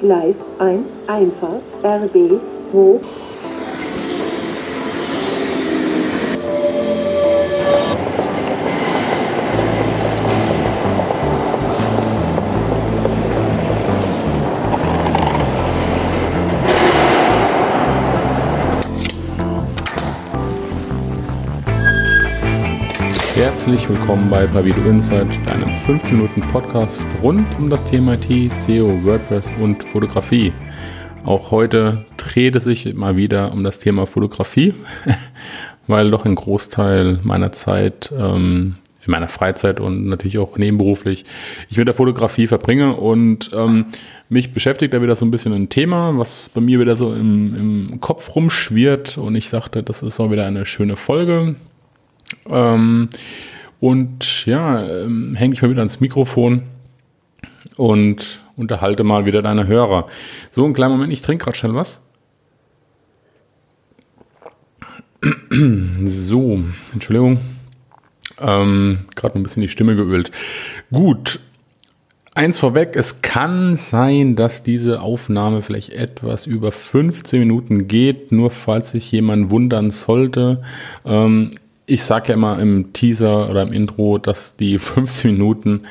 Gleis 1, Einfahrt, RB, hoch. Willkommen bei Pavido Insight, einem 15 Minuten Podcast rund um das Thema IT, SEO, WordPress und Fotografie. Auch heute dreht es sich mal wieder um das Thema Fotografie, weil doch ein Großteil meiner Zeit, ähm, in meiner Freizeit und natürlich auch nebenberuflich, ich mit der Fotografie verbringe. Und ähm, mich beschäftigt da wieder so ein bisschen ein Thema, was bei mir wieder so im, im Kopf rumschwirrt. Und ich dachte, das ist auch wieder eine schöne Folge, ähm, und ja, ähm, hänge ich mal wieder ans Mikrofon und unterhalte mal wieder deine Hörer. So, einen kleinen Moment, ich trinke gerade schnell was. So, Entschuldigung. Ähm, gerade ein bisschen die Stimme geölt. Gut. Eins vorweg, es kann sein, dass diese Aufnahme vielleicht etwas über 15 Minuten geht, nur falls sich jemand wundern sollte. Ähm, ich sage ja immer im Teaser oder im Intro, dass die 15 Minuten,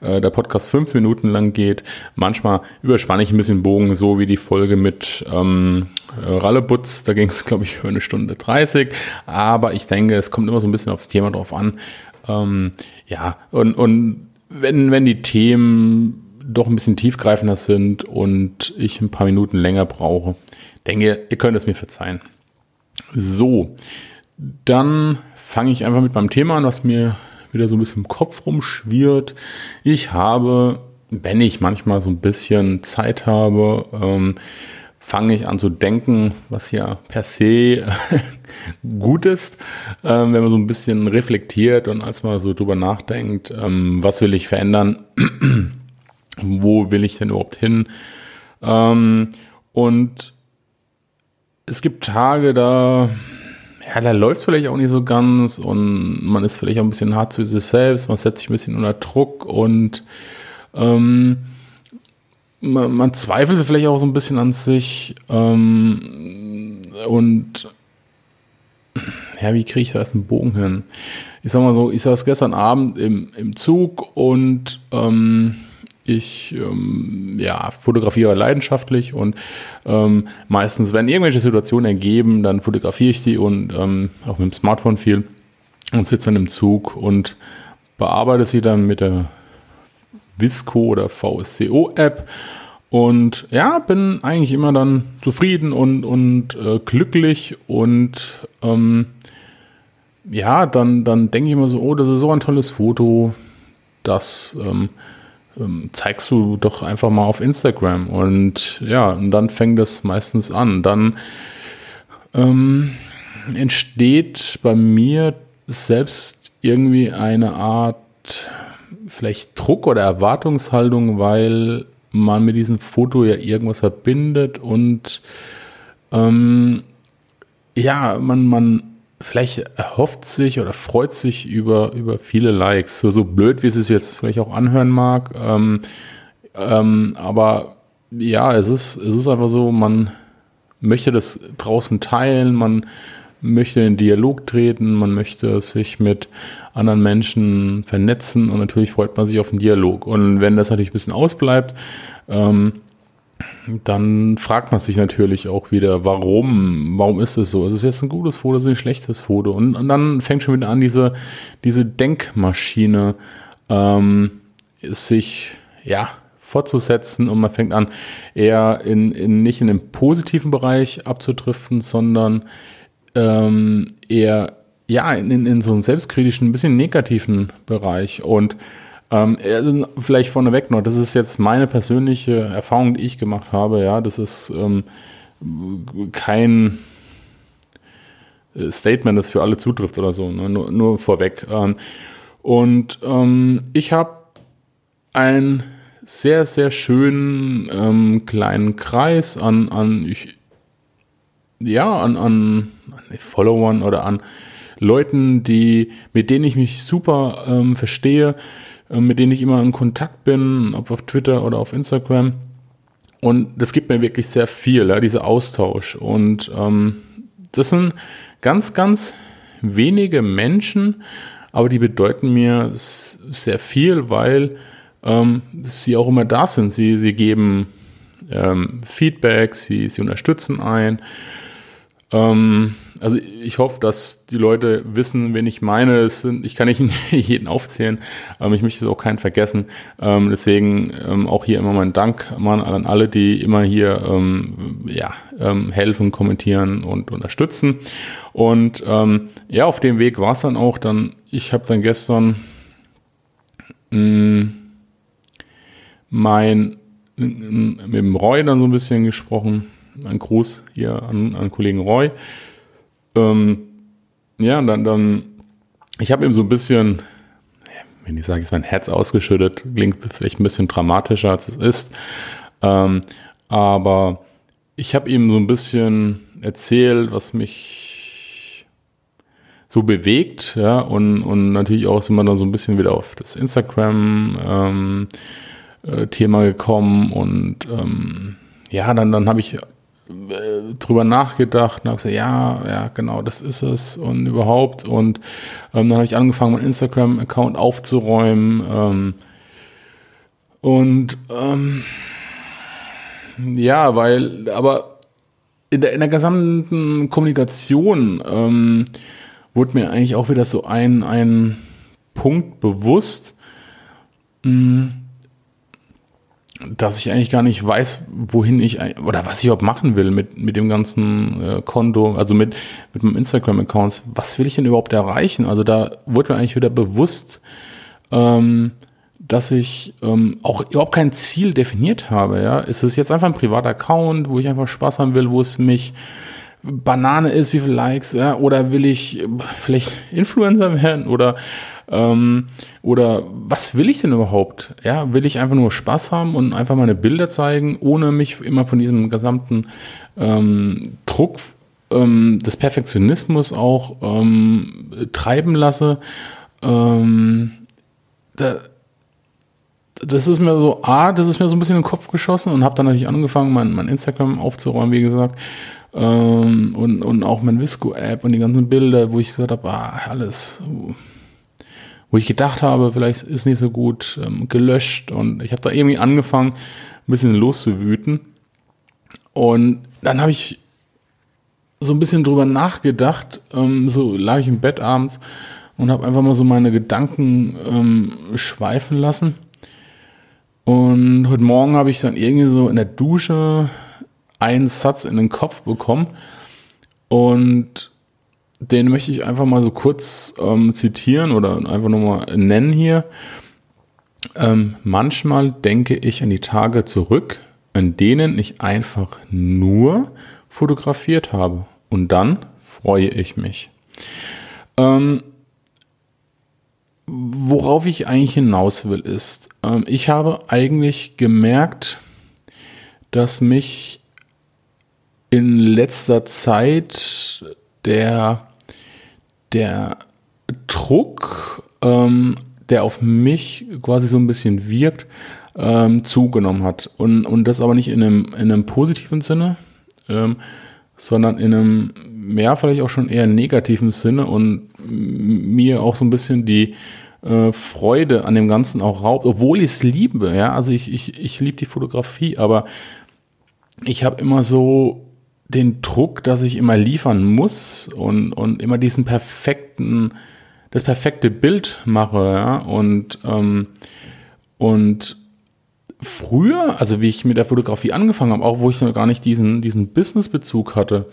äh, der Podcast 15 Minuten lang geht. Manchmal überspanne ich ein bisschen Bogen, so wie die Folge mit ähm, Rallebutz. Da ging es, glaube ich, für eine Stunde 30. Aber ich denke, es kommt immer so ein bisschen aufs Thema drauf an. Ähm, ja, und, und wenn, wenn die Themen doch ein bisschen tiefgreifender sind und ich ein paar Minuten länger brauche, denke, ihr könnt es mir verzeihen. So, dann fange ich einfach mit meinem Thema an, was mir wieder so ein bisschen im Kopf rumschwirrt. Ich habe, wenn ich manchmal so ein bisschen Zeit habe, ähm, fange ich an zu denken, was ja per se gut ist, ähm, wenn man so ein bisschen reflektiert und als man so drüber nachdenkt, ähm, was will ich verändern, wo will ich denn überhaupt hin. Ähm, und es gibt Tage, da ja, da läuft es vielleicht auch nicht so ganz und man ist vielleicht auch ein bisschen hart zu sich selbst, man setzt sich ein bisschen unter Druck und ähm, man, man, zweifelt vielleicht auch so ein bisschen an sich ähm, und ja, wie kriege ich da jetzt einen Bogen hin? Ich sag mal so, ich saß gestern Abend im, im Zug und ähm, ich ähm, ja, fotografiere leidenschaftlich und ähm, meistens, wenn irgendwelche Situationen ergeben, dann fotografiere ich sie und ähm, auch mit dem Smartphone viel und sitze dann im Zug und bearbeite sie dann mit der Visco oder VSCO-App. Und ja, bin eigentlich immer dann zufrieden und, und äh, glücklich und ähm, ja, dann, dann denke ich immer so, oh, das ist so ein tolles Foto, das ähm, zeigst du doch einfach mal auf Instagram. Und ja, und dann fängt das meistens an. Dann ähm, entsteht bei mir selbst irgendwie eine Art vielleicht Druck oder Erwartungshaltung, weil man mit diesem Foto ja irgendwas verbindet und ähm, ja, man, man vielleicht erhofft sich oder freut sich über, über viele Likes. So, so blöd, wie es sich jetzt vielleicht auch anhören mag. Ähm, ähm, aber ja, es ist, es ist einfach so, man möchte das draußen teilen, man möchte in den Dialog treten, man möchte sich mit anderen Menschen vernetzen und natürlich freut man sich auf den Dialog. Und wenn das natürlich ein bisschen ausbleibt, ähm, dann fragt man sich natürlich auch wieder, warum, warum ist es so? Ist es jetzt ein gutes Foto, ist es ein schlechtes Foto? Und, und dann fängt schon wieder an, diese, diese Denkmaschine ähm, sich, ja, fortzusetzen und man fängt an, eher in, in nicht in den positiven Bereich abzudriften, sondern ähm, eher ja, in, in so einen selbstkritischen, ein bisschen negativen Bereich. Und ähm, also vielleicht vorneweg noch, das ist jetzt meine persönliche Erfahrung, die ich gemacht habe. Ja, das ist ähm, kein äh, Statement, das für alle zutrifft oder so, ne? nur, nur, vorweg. Ähm, und ähm, ich habe einen sehr, sehr schönen ähm, kleinen Kreis an, an ich, ja, an, an, an Followern oder an Leuten, die, mit denen ich mich super ähm, verstehe, äh, mit denen ich immer in Kontakt bin, ob auf Twitter oder auf Instagram. und das gibt mir wirklich sehr viel, ja, dieser Austausch. Und ähm, das sind ganz, ganz wenige Menschen, aber die bedeuten mir sehr viel, weil ähm, sie auch immer da sind. Sie, sie geben ähm, Feedback, sie, sie unterstützen ein. Ähm, also ich hoffe, dass die Leute wissen, wen ich meine. Es sind, ich kann nicht jeden aufzählen, ähm, ich möchte auch keinen vergessen. Ähm, deswegen ähm, auch hier immer mein Dank Mann, an alle, die immer hier ähm, ja, ähm, helfen, kommentieren und unterstützen. Und ähm, ja, auf dem Weg war es dann auch. Dann, ich habe dann gestern mh, mm, mein mit dem Roy dann so ein bisschen gesprochen. Ein Gruß hier an, an Kollegen Roy. Ähm, ja, dann, dann, ich habe ihm so ein bisschen, wenn ich sage, ist mein Herz ausgeschüttet, klingt vielleicht ein bisschen dramatischer, als es ist. Ähm, aber ich habe ihm so ein bisschen erzählt, was mich so bewegt, ja, und, und natürlich auch sind wir dann so ein bisschen wieder auf das Instagram ähm, äh, Thema gekommen und ähm, ja, dann, dann habe ich drüber nachgedacht und habe gesagt, ja, ja, genau, das ist es und überhaupt. Und ähm, dann habe ich angefangen, meinen Instagram-Account aufzuräumen. Ähm, und ähm, ja, weil, aber in der, in der gesamten Kommunikation ähm, wurde mir eigentlich auch wieder so ein, ein Punkt bewusst. Mh, hm, dass ich eigentlich gar nicht weiß, wohin ich oder was ich überhaupt machen will mit, mit dem ganzen äh, Konto, also mit, mit meinem Instagram-Account. Was will ich denn überhaupt erreichen? Also da wurde mir eigentlich wieder bewusst, ähm, dass ich ähm, auch überhaupt kein Ziel definiert habe. Ja? Es ist jetzt einfach ein privater Account, wo ich einfach Spaß haben will, wo es mich Banane ist, wie viele Likes, ja? oder will ich vielleicht Influencer werden oder ähm, oder was will ich denn überhaupt? Ja, will ich einfach nur Spaß haben und einfach meine Bilder zeigen, ohne mich immer von diesem gesamten ähm, Druck ähm, des Perfektionismus auch ähm, treiben lasse? Ähm, da, das ist mir so, ah, das ist mir so ein bisschen in den Kopf geschossen und habe dann natürlich angefangen, mein, mein Instagram aufzuräumen, wie gesagt. Ähm, und, und auch mein Visco-App und die ganzen Bilder, wo ich gesagt habe, ah, alles wo ich gedacht habe, vielleicht ist nicht so gut ähm, gelöscht und ich habe da irgendwie angefangen, ein bisschen loszuwüten. Und dann habe ich so ein bisschen drüber nachgedacht, ähm, so lag ich im Bett abends und habe einfach mal so meine Gedanken ähm, schweifen lassen. Und heute Morgen habe ich dann irgendwie so in der Dusche einen Satz in den Kopf bekommen und den möchte ich einfach mal so kurz ähm, zitieren oder einfach nochmal nennen hier. Ähm, manchmal denke ich an die Tage zurück, an denen ich einfach nur fotografiert habe. Und dann freue ich mich. Ähm, worauf ich eigentlich hinaus will, ist, ähm, ich habe eigentlich gemerkt, dass mich in letzter Zeit der der Druck, ähm, der auf mich quasi so ein bisschen wirkt, ähm, zugenommen hat. Und, und das aber nicht in einem, in einem positiven Sinne, ähm, sondern in einem, ja, vielleicht auch schon eher negativen Sinne und mir auch so ein bisschen die äh, Freude an dem Ganzen auch raubt, obwohl ich es liebe, ja, also ich, ich, ich liebe die Fotografie, aber ich habe immer so den Druck, dass ich immer liefern muss und, und immer diesen perfekten, das perfekte Bild mache, ja, und, ähm, und früher, also wie ich mit der Fotografie angefangen habe, auch wo ich noch gar nicht diesen, diesen Business-Bezug hatte,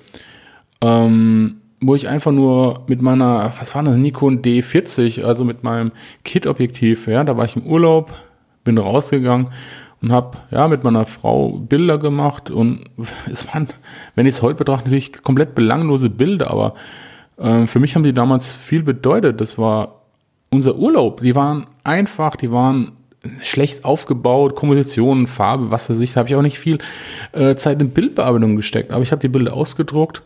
ähm, wo ich einfach nur mit meiner, was war das, Nikon D40, also mit meinem Kit-Objektiv, ja, da war ich im Urlaub, bin rausgegangen und habe ja mit meiner Frau Bilder gemacht und es waren, wenn ich es heute betrachte, natürlich komplett belanglose Bilder, aber äh, für mich haben die damals viel bedeutet. Das war unser Urlaub. Die waren einfach, die waren schlecht aufgebaut, Komposition, Farbe, was für sich. Da habe ich auch nicht viel äh, Zeit in Bildbearbeitung gesteckt, aber ich habe die Bilder ausgedruckt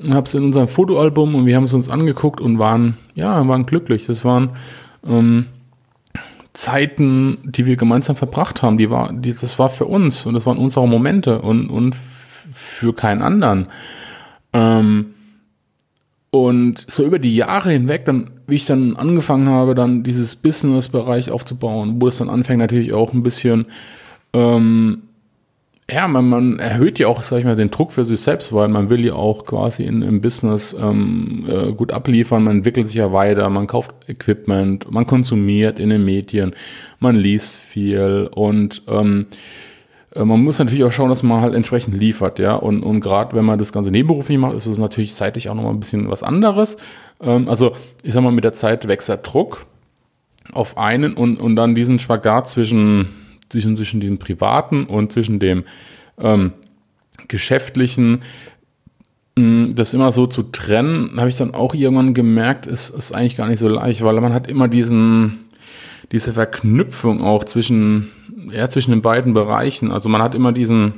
und habe es in unserem Fotoalbum und wir haben es uns angeguckt und waren, ja, waren glücklich. Das waren ähm, Zeiten, die wir gemeinsam verbracht haben, die war, die, das war für uns und das waren unsere Momente und, und für keinen anderen. Ähm, und so über die Jahre hinweg, dann, wie ich dann angefangen habe, dann dieses Business-Bereich aufzubauen, wo es dann anfängt natürlich auch ein bisschen, ähm, ja, man, man erhöht ja auch, sag ich mal, den Druck für sich selbst, weil man will ja auch quasi in, im Business ähm, äh, gut abliefern, man entwickelt sich ja weiter, man kauft Equipment, man konsumiert in den Medien, man liest viel und ähm, äh, man muss natürlich auch schauen, dass man halt entsprechend liefert, ja. Und, und gerade wenn man das Ganze nebenberuflich macht, ist es natürlich zeitlich auch nochmal ein bisschen was anderes. Ähm, also, ich sag mal, mit der Zeit wächst der Druck auf einen und, und dann diesen Spagat zwischen, zwischen, zwischen dem Privaten und zwischen dem ähm, Geschäftlichen, das immer so zu trennen, habe ich dann auch irgendwann gemerkt, ist, ist eigentlich gar nicht so leicht, weil man hat immer diesen, diese Verknüpfung auch zwischen, ja, zwischen den beiden Bereichen. Also man hat immer diesen,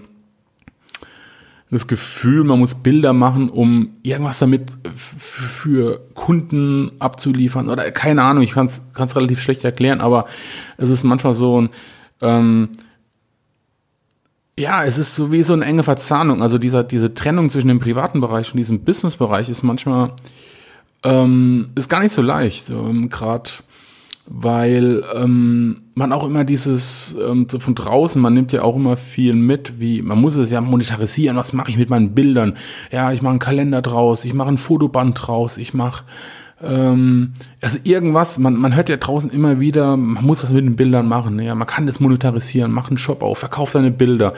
das Gefühl, man muss Bilder machen, um irgendwas damit für Kunden abzuliefern oder keine Ahnung, ich kann es relativ schlecht erklären, aber es ist manchmal so ein, ähm, ja, es ist so wie so eine enge Verzahnung. Also dieser, diese Trennung zwischen dem privaten Bereich und diesem Business-Bereich ist manchmal ähm, ist gar nicht so leicht. Ähm, Gerade weil ähm, man auch immer dieses ähm, so von draußen, man nimmt ja auch immer viel mit, wie man muss es ja monetarisieren, was mache ich mit meinen Bildern? Ja, ich mache einen Kalender draus, ich mache ein Fotoband draus, ich mache ähm, also irgendwas, man, man hört ja draußen immer wieder, man muss das mit den Bildern machen, ja, man kann das monetarisieren, mach einen Shop auf, verkauf deine Bilder.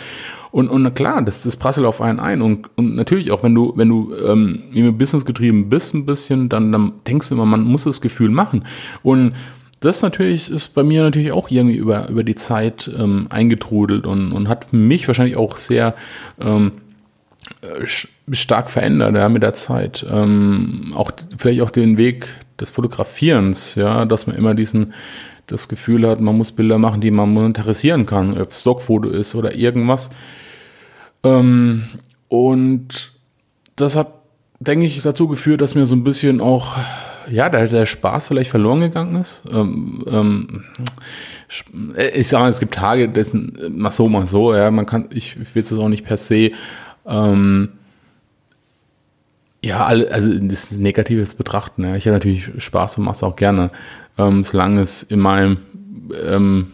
Und, und klar, das, das prasselt auf einen ein. Und, und natürlich auch, wenn du, wenn du ähm, im Business getrieben bist ein bisschen, dann, dann denkst du immer, man muss das Gefühl machen. Und das natürlich ist bei mir natürlich auch irgendwie über, über die Zeit ähm, eingetrudelt und, und hat mich wahrscheinlich auch sehr ähm, äh, stark verändert ja, mit der Zeit. Ähm, auch vielleicht auch den Weg des Fotografierens, ja, dass man immer diesen das Gefühl hat, man muss Bilder machen, die man monetarisieren kann, ob es Stockfoto ist oder irgendwas. Ähm, und das hat, denke ich, dazu geführt, dass mir so ein bisschen auch ja, der, der Spaß vielleicht verloren gegangen ist. Ähm, ähm, ich sage, es gibt Tage, dessen mal so, mal so, ja, man kann, ich will es auch nicht per se, ähm, ja, also das Negatives betrachten. Ja. Ich habe natürlich Spaß und mache es auch gerne, ähm, solange es in meinem ähm,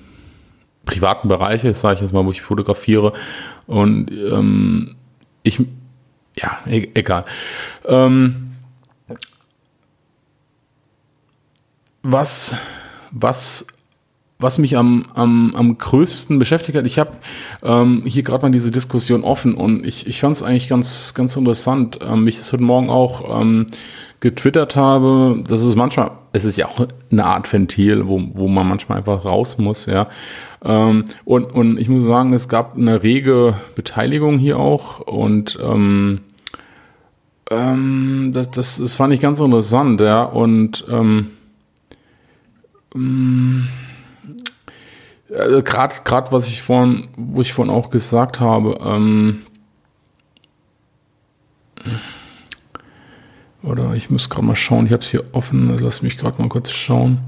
privaten Bereich ist, sage ich jetzt mal, wo ich fotografiere und ähm, ich, ja, e egal. Ähm, was, was, was mich am, am, am größten beschäftigt hat, ich habe ähm, hier gerade mal diese Diskussion offen und ich, ich fand es eigentlich ganz, ganz interessant, ähm, ich das heute Morgen auch ähm, getwittert habe, das ist manchmal, es ist ja auch eine Art Ventil, wo, wo man manchmal einfach raus muss, ja. Ähm, und, und ich muss sagen, es gab eine rege Beteiligung hier auch und ähm, ähm, das, das, das fand ich ganz interessant, ja. Und ähm, also gerade gerade was ich vorhin, wo ich vorhin auch gesagt habe, ähm, oder ich muss gerade mal schauen, ich habe es hier offen, lass mich gerade mal kurz schauen.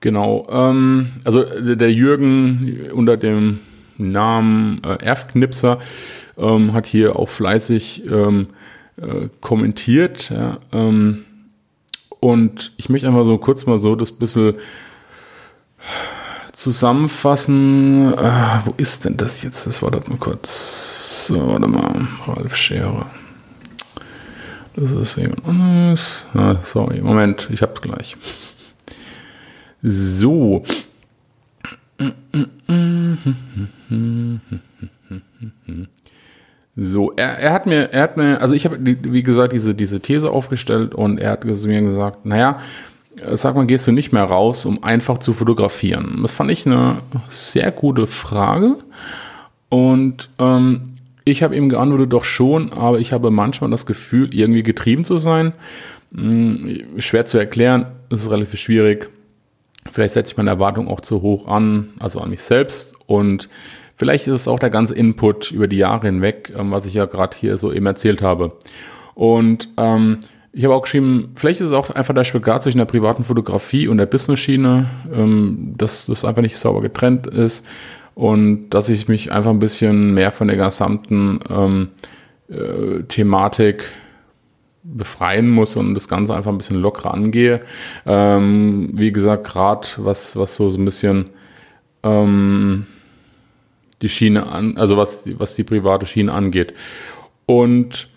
Genau, ähm, also der Jürgen unter dem Namen äh, Erfknipser ähm, hat hier auch fleißig ähm, äh, kommentiert. Ja, ähm, und ich möchte einfach so kurz mal so das bisschen zusammenfassen. Äh, wo ist denn das jetzt? Das war das mal kurz. So, warte mal. Ralf Schere. Das ist jemand anderes. Ah, sorry, Moment, ich hab's gleich. So. So, er, er hat mir, er hat mir, also ich habe, wie gesagt, diese, diese These aufgestellt und er hat mir gesagt, naja, sag mal, gehst du nicht mehr raus, um einfach zu fotografieren? Das fand ich eine sehr gute Frage und ähm, ich habe ihm geantwortet, doch schon, aber ich habe manchmal das Gefühl, irgendwie getrieben zu sein. Hm, schwer zu erklären, es ist relativ schwierig. Vielleicht setze ich meine Erwartung auch zu hoch an, also an mich selbst und Vielleicht ist es auch der ganze Input über die Jahre hinweg, ähm, was ich ja gerade hier so eben erzählt habe. Und ähm, ich habe auch geschrieben, vielleicht ist es auch einfach der Spagat zwischen der privaten Fotografie und der Business-Schiene, ähm, dass das einfach nicht sauber getrennt ist und dass ich mich einfach ein bisschen mehr von der gesamten ähm, äh, Thematik befreien muss und das Ganze einfach ein bisschen lockerer angehe. Ähm, wie gesagt, gerade was, was so, so ein bisschen ähm, die Schiene an, also was, was die private Schiene angeht. Und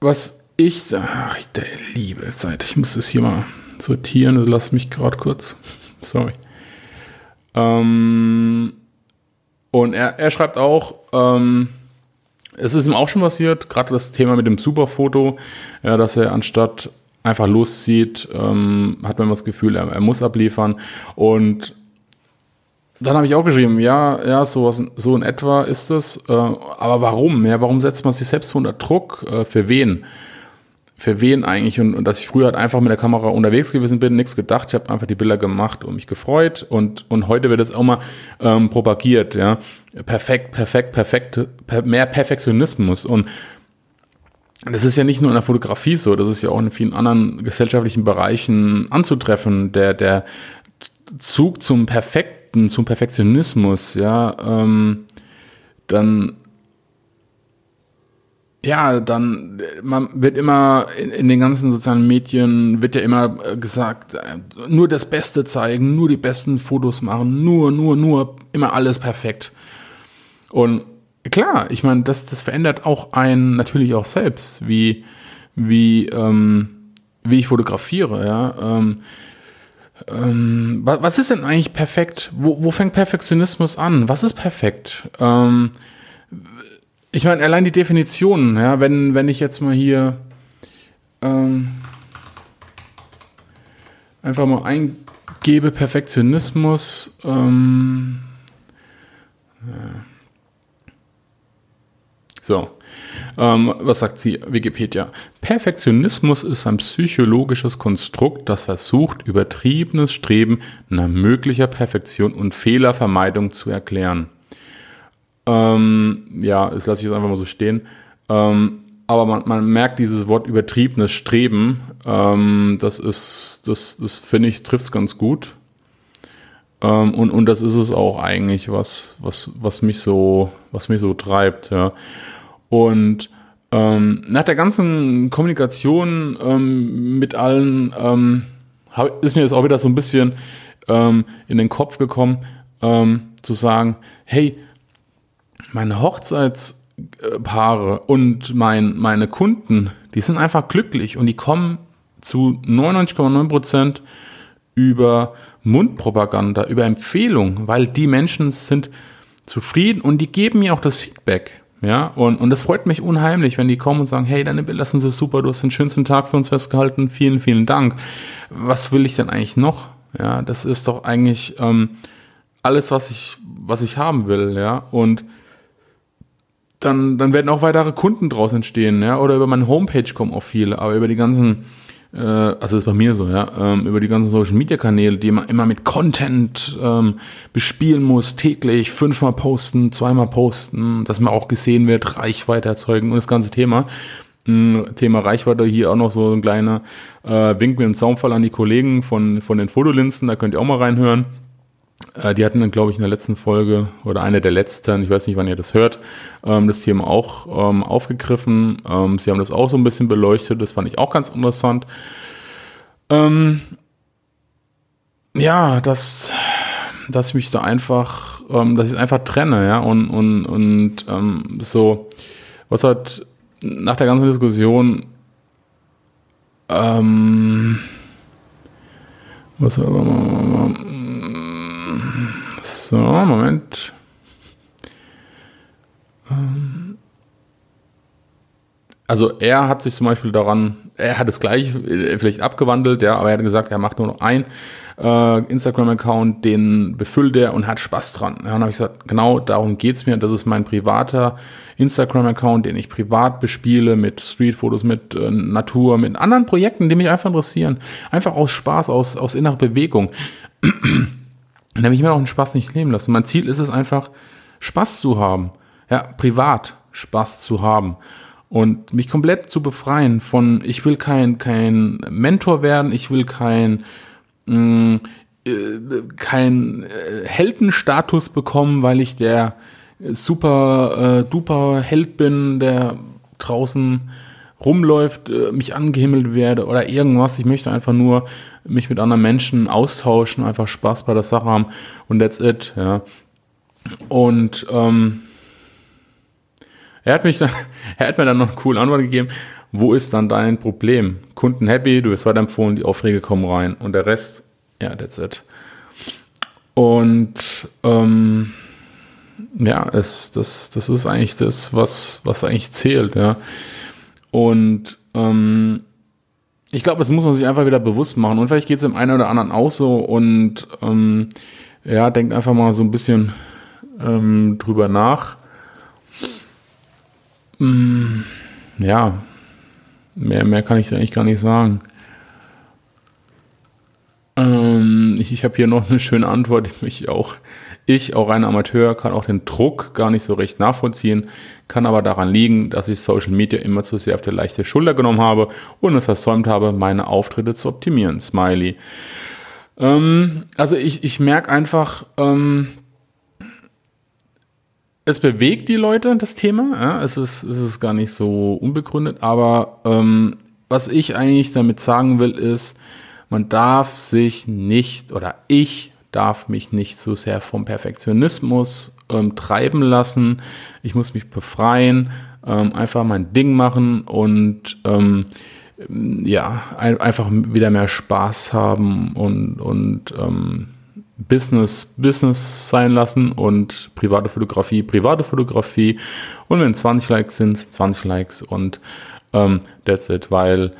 was ich, ach, der liebe Zeit, ich muss das hier mal sortieren, also lass mich gerade kurz, sorry. Ähm, und er, er schreibt auch, ähm, es ist ihm auch schon passiert, gerade das Thema mit dem Superfoto, ja, dass er anstatt einfach loszieht, ähm, hat man das Gefühl, er, er muss abliefern. Und dann habe ich auch geschrieben, ja, ja, so, so in etwa ist es. Äh, aber warum? Ja, warum setzt man sich selbst so unter Druck? Äh, für wen? Für wen eigentlich? Und, und dass ich früher halt einfach mit der Kamera unterwegs gewesen bin, nichts gedacht, ich habe einfach die Bilder gemacht und mich gefreut. Und, und heute wird es auch mal ähm, propagiert, ja. Perfekt, perfekt, perfekt, per, mehr Perfektionismus. Und das ist ja nicht nur in der Fotografie so, das ist ja auch in vielen anderen gesellschaftlichen Bereichen anzutreffen. Der, der Zug zum Perfekt Perfekten, zum Perfektionismus, ja, ähm, dann ja, dann man wird immer in, in, den ganzen sozialen Medien wird ja immer äh, gesagt, äh, nur das Beste zeigen, nur die besten Fotos machen, nur, nur, nur immer alles perfekt. Und klar, ich meine, das, das verändert auch einen natürlich auch selbst, wie wie ähm, wie ich fotografiere, ja. Ähm, ähm, was, was, ist denn eigentlich perfekt? Wo, wo, fängt Perfektionismus an? Was ist perfekt? Ähm, ich meine, allein die Definition, ja, wenn, wenn ich jetzt mal hier ähm, einfach mal eingebe Perfektionismus, ähm, ja. so, ähm, was sagt sie, Wikipedia? Perfektionismus ist ein psychologisches Konstrukt, das versucht, übertriebenes Streben nach möglicher Perfektion und Fehlervermeidung zu erklären. Ähm, ja, das lasse ich jetzt einfach mal so stehen. Ähm, aber man, man, merkt dieses Wort übertriebenes Streben, ähm, das ist, das, das finde ich, trifft es ganz gut. Ähm, und, und das ist es auch eigentlich, was, was, was mich so, was mich so treibt, ja. Und ähm, nach der ganzen Kommunikation ähm, mit allen ähm, ist mir das auch wieder so ein bisschen in den Kopf gekommen, zu sagen, hey, meine Hochzeitspaare und mein, meine Kunden, die sind einfach glücklich und die kommen zu 99,9 Prozent über Mundpropaganda, über Empfehlung, weil die Menschen sind zufrieden und die geben mir auch das Feedback. Ja, und, und das freut mich unheimlich, wenn die kommen und sagen, hey, deine Bilder sind so super, du hast den schönsten Tag für uns festgehalten, vielen, vielen Dank. Was will ich denn eigentlich noch? Ja, das ist doch eigentlich ähm, alles, was ich, was ich haben will, ja. Und dann, dann werden auch weitere Kunden draus entstehen, ja. Oder über meine Homepage kommen auch viele, aber über die ganzen äh, also das ist bei mir so, ja, ähm, über die ganzen Social Media Kanäle, die man immer mit Content ähm, bespielen muss, täglich fünfmal posten, zweimal posten, dass man auch gesehen wird, Reichweite erzeugen und das ganze Thema. Thema Reichweite hier auch noch so ein kleiner äh, Wink mit dem Zaunfall an die Kollegen von, von den Fotolinsen, da könnt ihr auch mal reinhören. Äh, die hatten dann, glaube ich, in der letzten Folge oder eine der letzten, ich weiß nicht, wann ihr das hört, ähm, das Thema auch ähm, aufgegriffen. Ähm, sie haben das auch so ein bisschen beleuchtet, das fand ich auch ganz interessant. Ja, dass, dass ich mich da einfach, dass ich es einfach trenne, ja, und, und, und so, was hat nach der ganzen Diskussion, ähm, was, so, Moment. Ähm, also er hat sich zum Beispiel daran, er hat es gleich äh, vielleicht abgewandelt, ja, aber er hat gesagt, er macht nur noch ein äh, Instagram-Account, den befüllt er und hat Spaß dran. Ja, und dann habe ich gesagt, genau darum geht es mir. Das ist mein privater Instagram-Account, den ich privat bespiele mit Streetfotos, mit äh, Natur, mit anderen Projekten, die mich einfach interessieren. Einfach aus Spaß, aus, aus innerer Bewegung. Und da will ich mir auch einen Spaß nicht nehmen lassen. Mein Ziel ist es einfach, Spaß zu haben. Ja, privat Spaß zu haben. und mich komplett zu befreien von, ich will kein, kein Mentor werden, ich will kein, mh, äh, kein äh, Heldenstatus bekommen, weil ich der super äh, duper Held bin, der draußen rumläuft, äh, mich angehimmelt werde oder irgendwas. Ich möchte einfach nur mich mit anderen Menschen austauschen, einfach Spaß bei der Sache haben und that's it, ja. Und ähm, er hat mich dann, er hat mir dann noch eine coole Antwort gegeben. Wo ist dann dein Problem? Kunden happy, du wirst weiterempfohlen, die Aufträge kommen rein und der Rest, ja, that's it. Und ähm, ja, es, das, das ist eigentlich das, was, was eigentlich zählt, ja. Und ähm, ich glaube, das muss man sich einfach wieder bewusst machen. Und vielleicht geht es dem einen oder anderen auch so und ähm, ja, denkt einfach mal so ein bisschen ähm, drüber nach. Mm, ja, mehr, mehr kann ich eigentlich gar nicht sagen. Ähm, ich ich habe hier noch eine schöne Antwort, mich auch, ich, auch ein Amateur, kann auch den Druck gar nicht so recht nachvollziehen, kann aber daran liegen, dass ich Social Media immer zu sehr auf die leichte Schulter genommen habe und es versäumt habe, meine Auftritte zu optimieren. Smiley. Ähm, also ich, ich merke einfach, ähm, es bewegt die Leute, das Thema. Ja, es, ist, es ist gar nicht so unbegründet, aber ähm, was ich eigentlich damit sagen will, ist, man darf sich nicht oder ich darf mich nicht so sehr vom Perfektionismus ähm, treiben lassen. Ich muss mich befreien, ähm, einfach mein Ding machen und ähm, ja, ein, einfach wieder mehr Spaß haben und, und ähm, Business Business sein lassen und private Fotografie private Fotografie und wenn 20 Likes sind, 20 Likes und ähm, that's it, weil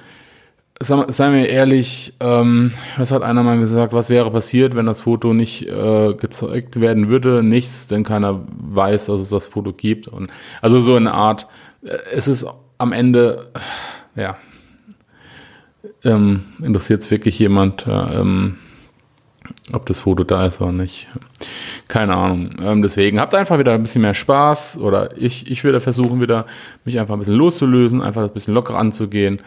seien wir ehrlich, ähm, was hat einer mal gesagt, was wäre passiert, wenn das Foto nicht äh, gezeigt werden würde? Nichts, denn keiner weiß, dass es das Foto gibt. Und also so eine Art, äh, es ist am Ende, äh, ja, ähm, interessiert es wirklich jemand, äh, ähm, ob das Foto da ist oder nicht. Keine Ahnung. Ähm, deswegen habt einfach wieder ein bisschen mehr Spaß oder ich, ich würde versuchen wieder, mich einfach ein bisschen loszulösen, einfach das bisschen locker anzugehen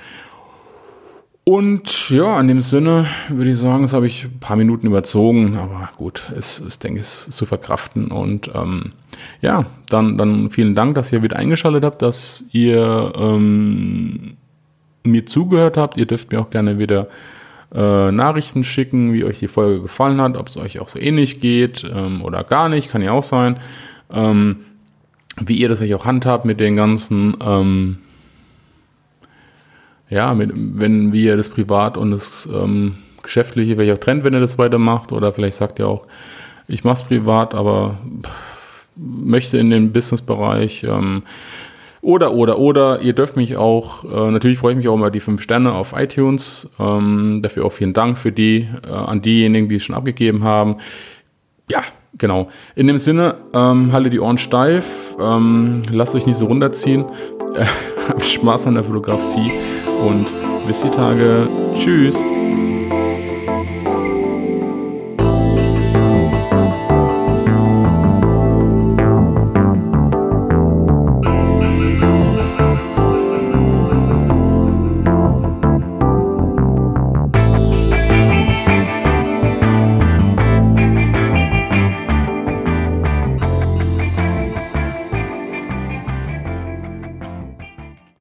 und ja, in dem Sinne würde ich sagen, das habe ich ein paar Minuten überzogen, aber gut, es ist, denke ich, zu verkraften. Und ähm, ja, dann, dann vielen Dank, dass ihr wieder eingeschaltet habt, dass ihr ähm, mir zugehört habt. Ihr dürft mir auch gerne wieder äh, Nachrichten schicken, wie euch die Folge gefallen hat, ob es euch auch so ähnlich geht ähm, oder gar nicht, kann ja auch sein. Ähm, wie ihr das euch auch handhabt mit den ganzen ähm, ja, mit, wenn wir das Privat und das ähm, Geschäftliche vielleicht auch trennt, wenn ihr das weitermacht, oder vielleicht sagt ihr auch, ich mache es privat, aber möchte in den Businessbereich. Ähm, oder, oder, oder, ihr dürft mich auch, äh, natürlich freue ich mich auch über die fünf Sterne auf iTunes. Ähm, dafür auch vielen Dank für die, äh, an diejenigen, die es schon abgegeben haben. Ja, genau. In dem Sinne, ähm, halte die Ohren steif, ähm, lasst euch nicht so runterziehen, habt Spaß an der Fotografie und bis die Tage. Tschüss.